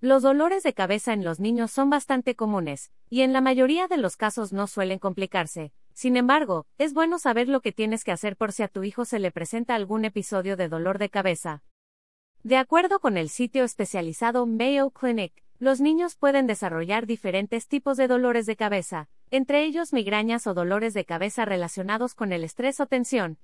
Los dolores de cabeza en los niños son bastante comunes, y en la mayoría de los casos no suelen complicarse. Sin embargo, es bueno saber lo que tienes que hacer por si a tu hijo se le presenta algún episodio de dolor de cabeza. De acuerdo con el sitio especializado Mayo Clinic, los niños pueden desarrollar diferentes tipos de dolores de cabeza, entre ellos migrañas o dolores de cabeza relacionados con el estrés o tensión.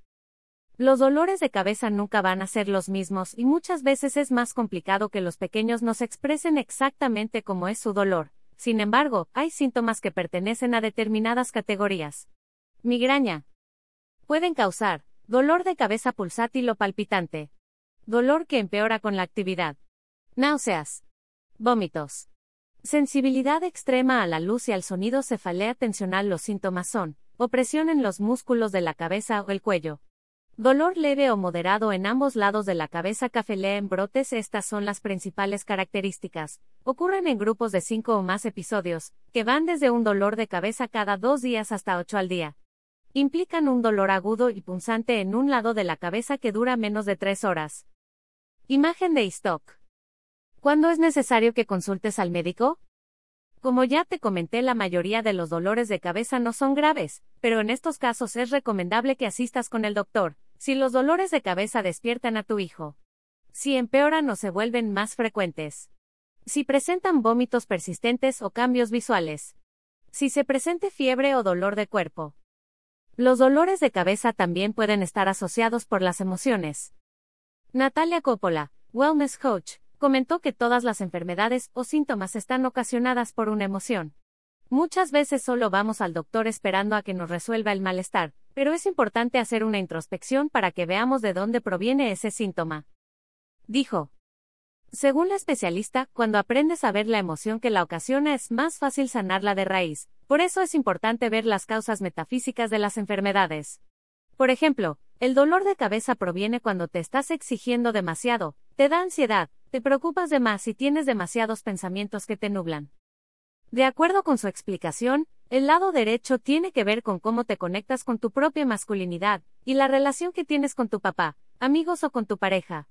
Los dolores de cabeza nunca van a ser los mismos y muchas veces es más complicado que los pequeños nos expresen exactamente cómo es su dolor. Sin embargo, hay síntomas que pertenecen a determinadas categorías. Migraña. Pueden causar dolor de cabeza pulsátil o palpitante. Dolor que empeora con la actividad. Náuseas. Vómitos. Sensibilidad extrema a la luz y al sonido cefalea tensional Los síntomas son opresión en los músculos de la cabeza o el cuello. Dolor leve o moderado en ambos lados de la cabeza cafelea en brotes Estas son las principales características. Ocurren en grupos de 5 o más episodios, que van desde un dolor de cabeza cada dos días hasta 8 al día. Implican un dolor agudo y punzante en un lado de la cabeza que dura menos de 3 horas. Imagen de stock. ¿Cuándo es necesario que consultes al médico? Como ya te comenté, la mayoría de los dolores de cabeza no son graves, pero en estos casos es recomendable que asistas con el doctor, si los dolores de cabeza despiertan a tu hijo. Si empeoran o se vuelven más frecuentes. Si presentan vómitos persistentes o cambios visuales. Si se presente fiebre o dolor de cuerpo. Los dolores de cabeza también pueden estar asociados por las emociones. Natalia Coppola, Wellness Coach, comentó que todas las enfermedades o síntomas están ocasionadas por una emoción. Muchas veces solo vamos al doctor esperando a que nos resuelva el malestar, pero es importante hacer una introspección para que veamos de dónde proviene ese síntoma. Dijo. Según la especialista, cuando aprendes a ver la emoción que la ocasiona es más fácil sanarla de raíz, por eso es importante ver las causas metafísicas de las enfermedades. Por ejemplo, el dolor de cabeza proviene cuando te estás exigiendo demasiado, te da ansiedad, te preocupas de más y tienes demasiados pensamientos que te nublan. De acuerdo con su explicación, el lado derecho tiene que ver con cómo te conectas con tu propia masculinidad, y la relación que tienes con tu papá, amigos o con tu pareja.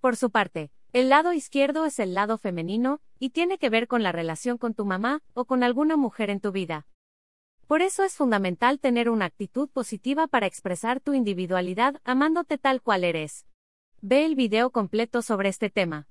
Por su parte, el lado izquierdo es el lado femenino, y tiene que ver con la relación con tu mamá o con alguna mujer en tu vida. Por eso es fundamental tener una actitud positiva para expresar tu individualidad amándote tal cual eres. Ve el video completo sobre este tema.